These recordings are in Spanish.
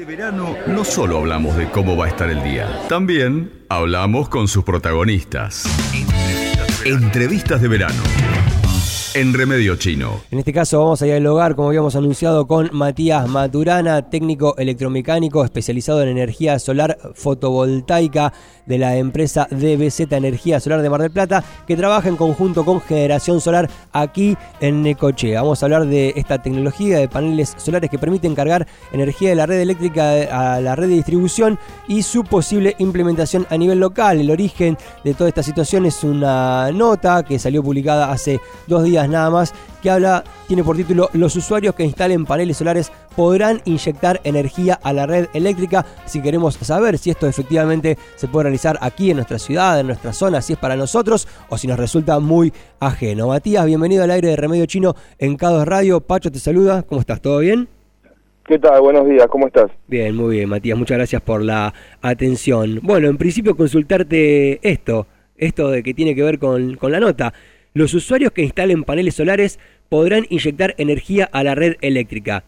Este verano no solo hablamos de cómo va a estar el día, también hablamos con sus protagonistas. Entrevistas de verano. En Remedio Chino. En este caso vamos a dialogar, como habíamos anunciado, con Matías Maturana, técnico electromecánico especializado en energía solar fotovoltaica de la empresa DBZ Energía Solar de Mar del Plata, que trabaja en conjunto con Generación Solar aquí en Necochea. Vamos a hablar de esta tecnología de paneles solares que permiten cargar energía de la red eléctrica a la red de distribución y su posible implementación a nivel local. El origen de toda esta situación es una nota que salió publicada hace dos días nada más, que habla, tiene por título Los usuarios que instalen paneles solares podrán inyectar energía a la red eléctrica. Si queremos saber si esto efectivamente se puede realizar aquí en nuestra ciudad, en nuestra zona, si es para nosotros o si nos resulta muy ajeno. Matías, bienvenido al aire de Remedio Chino en Cados Radio. Pacho te saluda, ¿cómo estás? ¿Todo bien? ¿Qué tal? Buenos días, ¿cómo estás? Bien, muy bien, Matías, muchas gracias por la atención. Bueno, en principio consultarte esto, esto de que tiene que ver con, con la nota. Los usuarios que instalen paneles solares podrán inyectar energía a la red eléctrica.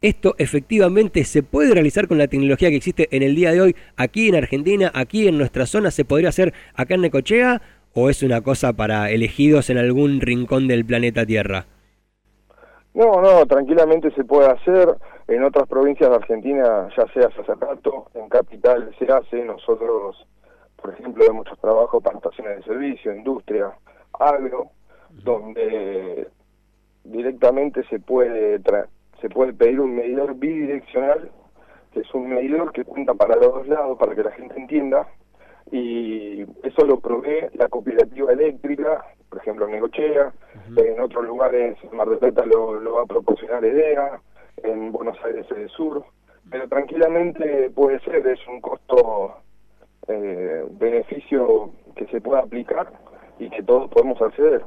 ¿Esto efectivamente se puede realizar con la tecnología que existe en el día de hoy aquí en Argentina, aquí en nuestra zona? ¿Se podría hacer acá en Necochea o es una cosa para elegidos en algún rincón del planeta Tierra? No, no, tranquilamente se puede hacer. En otras provincias de Argentina ya sea hace rato, en Capital se hace. Nosotros, por ejemplo, hay muchos trabajos para estaciones de servicio, industria, agro, donde directamente se puede se puede pedir un medidor bidireccional, que es un medidor que cuenta para los dos lados, para que la gente entienda, y eso lo provee la cooperativa eléctrica, por ejemplo en Negochea, en otros lugares, en Mar del Plata lo, lo va a proporcionar EDEA, en Buenos Aires el Sur, pero tranquilamente puede ser, es un costo eh, beneficio que se pueda aplicar y que todos podemos acceder.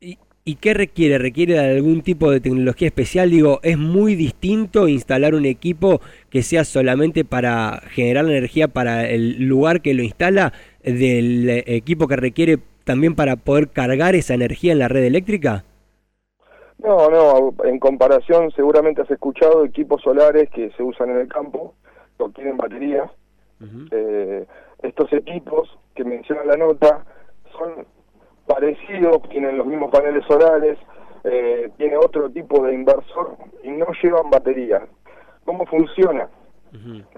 ¿Y, ¿Y qué requiere? ¿Requiere algún tipo de tecnología especial? Digo, ¿es muy distinto instalar un equipo que sea solamente para generar la energía para el lugar que lo instala del equipo que requiere también para poder cargar esa energía en la red eléctrica? No, no, en comparación seguramente has escuchado equipos solares que se usan en el campo, que tienen baterías. eh, estos equipos que menciona la nota son parecidos, tienen los mismos paneles solares, eh, tiene otro tipo de inversor y no llevan baterías. ¿Cómo funciona?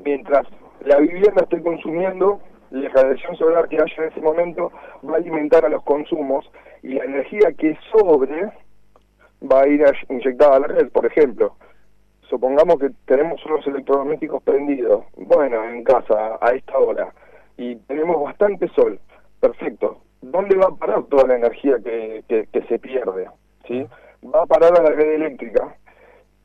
Mientras la vivienda esté consumiendo, la radiación solar que haya en ese momento va a alimentar a los consumos y la energía que sobre va a ir inyectada a la red, por ejemplo. Supongamos que tenemos unos electrodomésticos prendidos, bueno, en casa a esta hora, y tenemos bastante sol, perfecto. ¿Dónde va a parar toda la energía que, que, se pierde? ¿sí? Va a parar a la red eléctrica.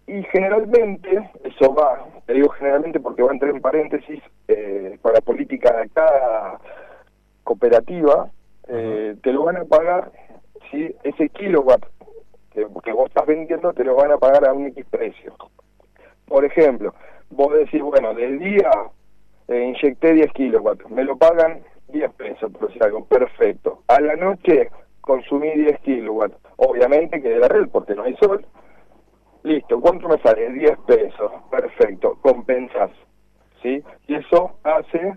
Y generalmente, eso va, te digo generalmente porque va a entrar en paréntesis, eh, para política de cada cooperativa, eh, te lo van a pagar, ¿sí? ese kilowatt que, que, vos estás vendiendo, te lo van a pagar a un X precio. Por ejemplo, vos decís, bueno, del día eh, inyecté 10 kilowatts, me lo pagan 10 pesos, por decir algo, perfecto. A la noche consumí 10 kilowatts, obviamente que de la red porque no hay sol. Listo, ¿cuánto me sale? 10 pesos, perfecto, compensas, ¿sí? Y eso hace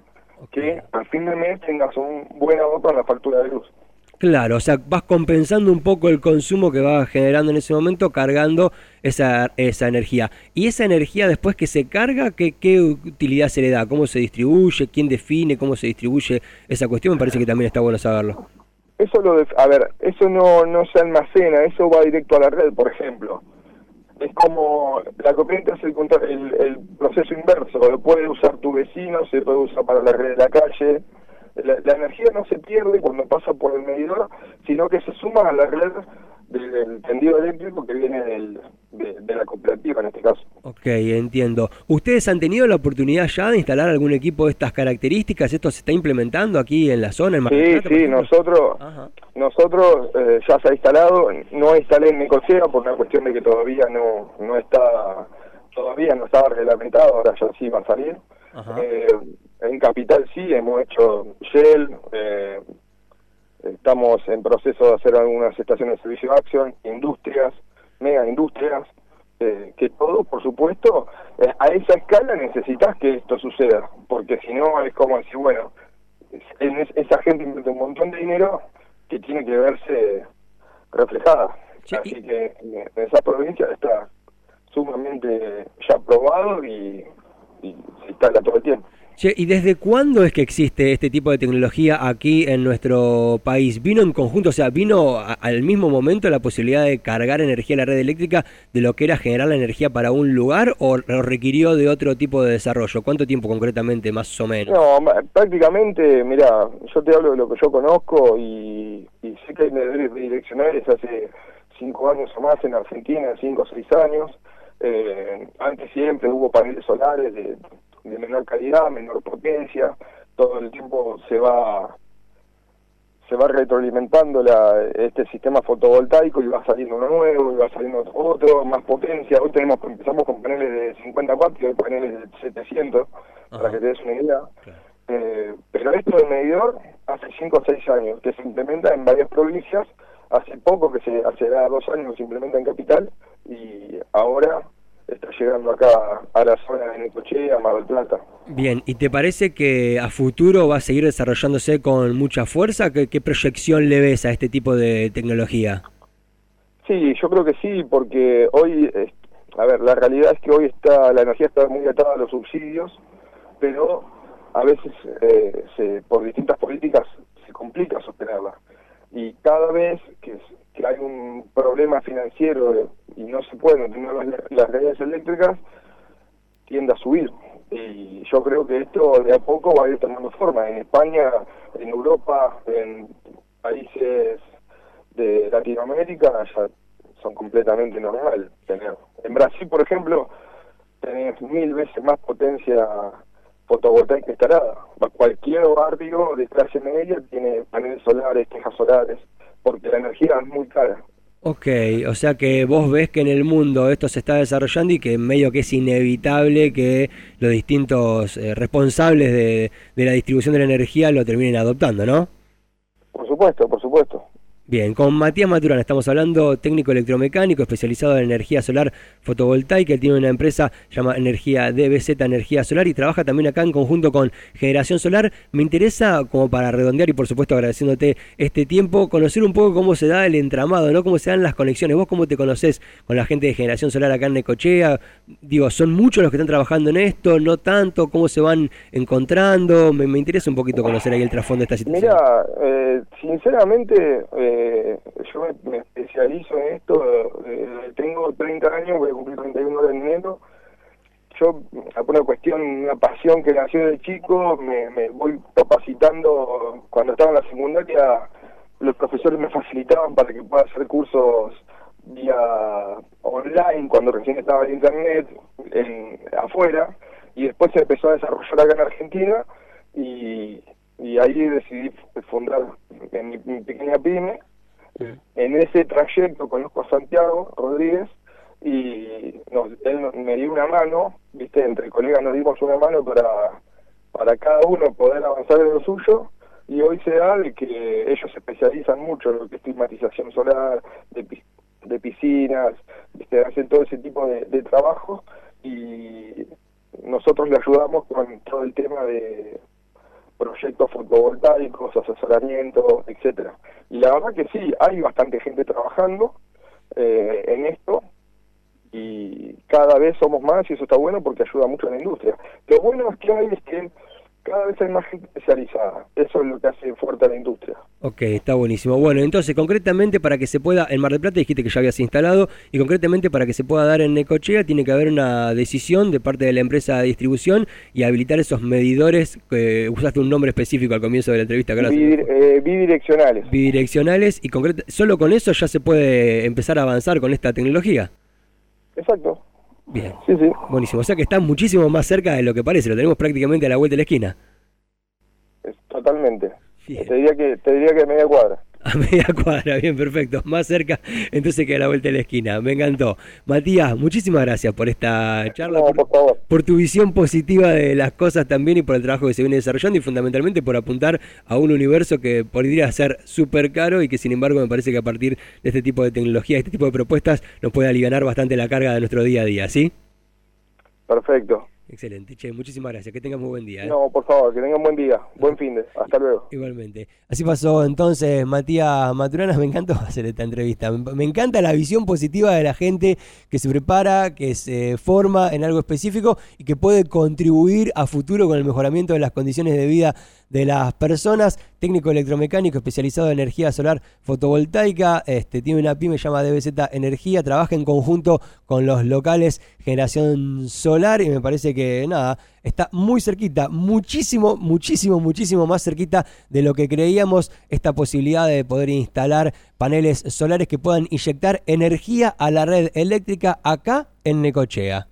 que al fin de mes tengas un buen ahorro en la factura de luz. Claro, o sea, vas compensando un poco el consumo que vas generando en ese momento cargando esa, esa energía. ¿Y esa energía después que se carga, ¿qué, qué utilidad se le da? ¿Cómo se distribuye? ¿Quién define cómo se distribuye esa cuestión? Me parece que también está bueno saberlo. Eso lo a ver, eso no, no se almacena, eso va directo a la red, por ejemplo. Es como la corriente hace el, el, el proceso inverso, lo puede usar tu vecino, se puede usar para la red de la calle, la, energía no se pierde cuando pasa por el medidor, sino que se suma a la red del, tendido eléctrico que viene del, de, la cooperativa en este caso. Ok, entiendo. ¿Ustedes han tenido la oportunidad ya de instalar algún equipo de estas características? ¿Esto se está implementando aquí en la zona? En sí, sí, nosotros, nosotros eh, ya se ha instalado, no instalé en Necocea por una cuestión de que todavía no, no está todavía no estaba reglamentado, ahora ya sí va a salir. Eh, en Capital sí, hemos hecho Shell, eh, estamos en proceso de hacer algunas estaciones de servicio de acción, industrias, mega industrias, eh, que todo, por supuesto, eh, a esa escala necesitas que esto suceda, porque si no es como decir, bueno, esa gente invierte un montón de dinero que tiene que verse reflejada. Así que en esa provincia está sumamente ya probado y, y se instala todo el tiempo. ¿Y desde cuándo es que existe este tipo de tecnología aquí en nuestro país? ¿Vino en conjunto, o sea, vino al mismo momento la posibilidad de cargar energía a la red eléctrica de lo que era generar la energía para un lugar o requirió de otro tipo de desarrollo? ¿Cuánto tiempo concretamente, más o menos? No, prácticamente, mira, yo te hablo de lo que yo conozco y, sé que hay medidores bidireccionales hace cinco años o más en Argentina, cinco o seis años. Eh, antes siempre hubo paneles solares de de menor calidad, menor potencia, todo el tiempo se va se va retroalimentando la, este sistema fotovoltaico y va saliendo uno nuevo, y va saliendo otro, más potencia. Hoy tenemos empezamos con paneles de 50 watts y hoy paneles de 700, para que te des una idea. Eh, pero esto del medidor hace 5 o 6 años, que se implementa en varias provincias, hace poco que se hace dos años se implementa en Capital, y ahora está llegando acá a la zona de Necochea, Mar del Plata. Bien, ¿y te parece que a futuro va a seguir desarrollándose con mucha fuerza? ¿Qué, proyección le ves a este tipo de tecnología? Sí, yo creo que sí, porque hoy, a ver, la realidad es que hoy está la energía está muy atada a los subsidios, pero a veces eh, se, por distintas políticas se complica sostenerla. Y cada vez que que hay un problema financiero y no se pueden tener las, redes eléctricas, tiende a subir. Y yo creo que esto de a poco va a ir tomando forma. En España, en Europa, en países de Latinoamérica ya son completamente normal tener. En Brasil, por ejemplo, tenés mil veces más potencia fotovoltaica instalada. Cualquier barrio de clase media tiene paneles solares, tejas solares porque la energía es muy cara. Ok, o sea que vos ves que en el mundo esto se está desarrollando y que en medio que es inevitable que los distintos eh, responsables de, de la distribución de la energía lo terminen adoptando, ¿no? Por supuesto, por supuesto. Bien, con Matías Maturana estamos hablando, técnico electromecánico especializado en energía solar fotovoltaica. Él tiene una empresa llamada Energía DBZ Energía Solar y trabaja también acá en conjunto con Generación Solar. Me interesa, como para redondear y por supuesto agradeciéndote este tiempo, conocer un poco cómo se da el entramado, ¿no? Cómo se dan las conexiones. ¿Vos cómo te conoces con la gente de Generación Solar acá en Necochea? Digo, ¿son muchos los que están trabajando en esto? ¿No tanto? ¿Cómo se van encontrando? Me, interesa un poquito conocer ahí el trasfondo de esta situación. Mira, eh, sinceramente... Eh, eh, yo me, especializo en esto, eh, tengo 30 años, voy a cumplir 31 de enero. Yo, por una cuestión, una pasión que nació de chico, me, voy capacitando. Cuando estaba en la secundaria, los profesores me facilitaban para que pueda hacer cursos vía online, cuando recién estaba en internet, en, afuera, y después se empezó a desarrollar acá en Argentina, y, ahí decidí fundar mi, mi pequeña pyme, en ese trayecto conozco a Santiago Rodríguez y él me dio una mano, viste, entre colegas nos dimos una mano para, para cada uno poder avanzar en lo suyo y hoy se da de que ellos se especializan mucho en lo que es climatización solar, de, de piscinas, ¿viste? hacen todo ese tipo de, de trabajo y nosotros le ayudamos con todo el tema de proyectos fotovoltaicos, asesoramiento, etcétera. Y la verdad que sí, hay bastante gente trabajando eh, en esto y cada vez somos más y eso está bueno porque ayuda mucho a la industria. Lo bueno es que hay es que cada vez hay más gente especializada. Eso es lo que hace fuerte a la industria. Ok, está buenísimo. Bueno, entonces, concretamente, para que se pueda, en Mar del Plata dijiste que ya habías instalado, y concretamente para que se pueda dar en Necochea, tiene que haber una decisión de parte de la empresa de distribución y habilitar esos medidores, que usaste un nombre específico al comienzo de la entrevista, eh, bidireccionales. Bidireccionales, y solo con eso ya se puede empezar a avanzar con esta tecnología. Exacto. Bien. Sí, sí. Buenísimo. O sea que está muchísimo más cerca de lo que parece. Lo tenemos prácticamente a la vuelta de la esquina. totalmente. Te diría que te diría que media cuadra. A media cuadra, bien, perfecto. Más cerca, entonces queda la vuelta de la esquina. Me encantó. Matías, muchísimas gracias por esta charla, por, favor. por, tu visión positiva de las cosas también y por el trabajo que se viene desarrollando y fundamentalmente por apuntar a un universo que podría ser súper caro y que sin embargo me parece que a partir de este tipo de tecnología, este tipo de propuestas, nos puede aliviar bastante la carga de nuestro día a día, ¿sí? Perfecto. Excelente, che, muchísimas gracias, que tengas muy buen día. ¿eh? No, por favor, que tengan buen día, buen fin de, hasta luego. Igualmente. Así pasó entonces Matías Maturana, me encantó hacer esta entrevista, me encanta la visión positiva de la gente que se prepara, que se forma en algo específico y que puede contribuir a futuro con el mejoramiento de las condiciones de vida de las personas, técnico electromecánico especializado en energía solar fotovoltaica, este, tiene una pyme llama DBZ Energía, trabaja en conjunto con los locales Generación Solar y me parece que nada, está muy cerquita, muchísimo, muchísimo, muchísimo más cerquita de lo que creíamos esta posibilidad de poder instalar paneles solares que puedan inyectar energía a la red eléctrica acá en Necochea.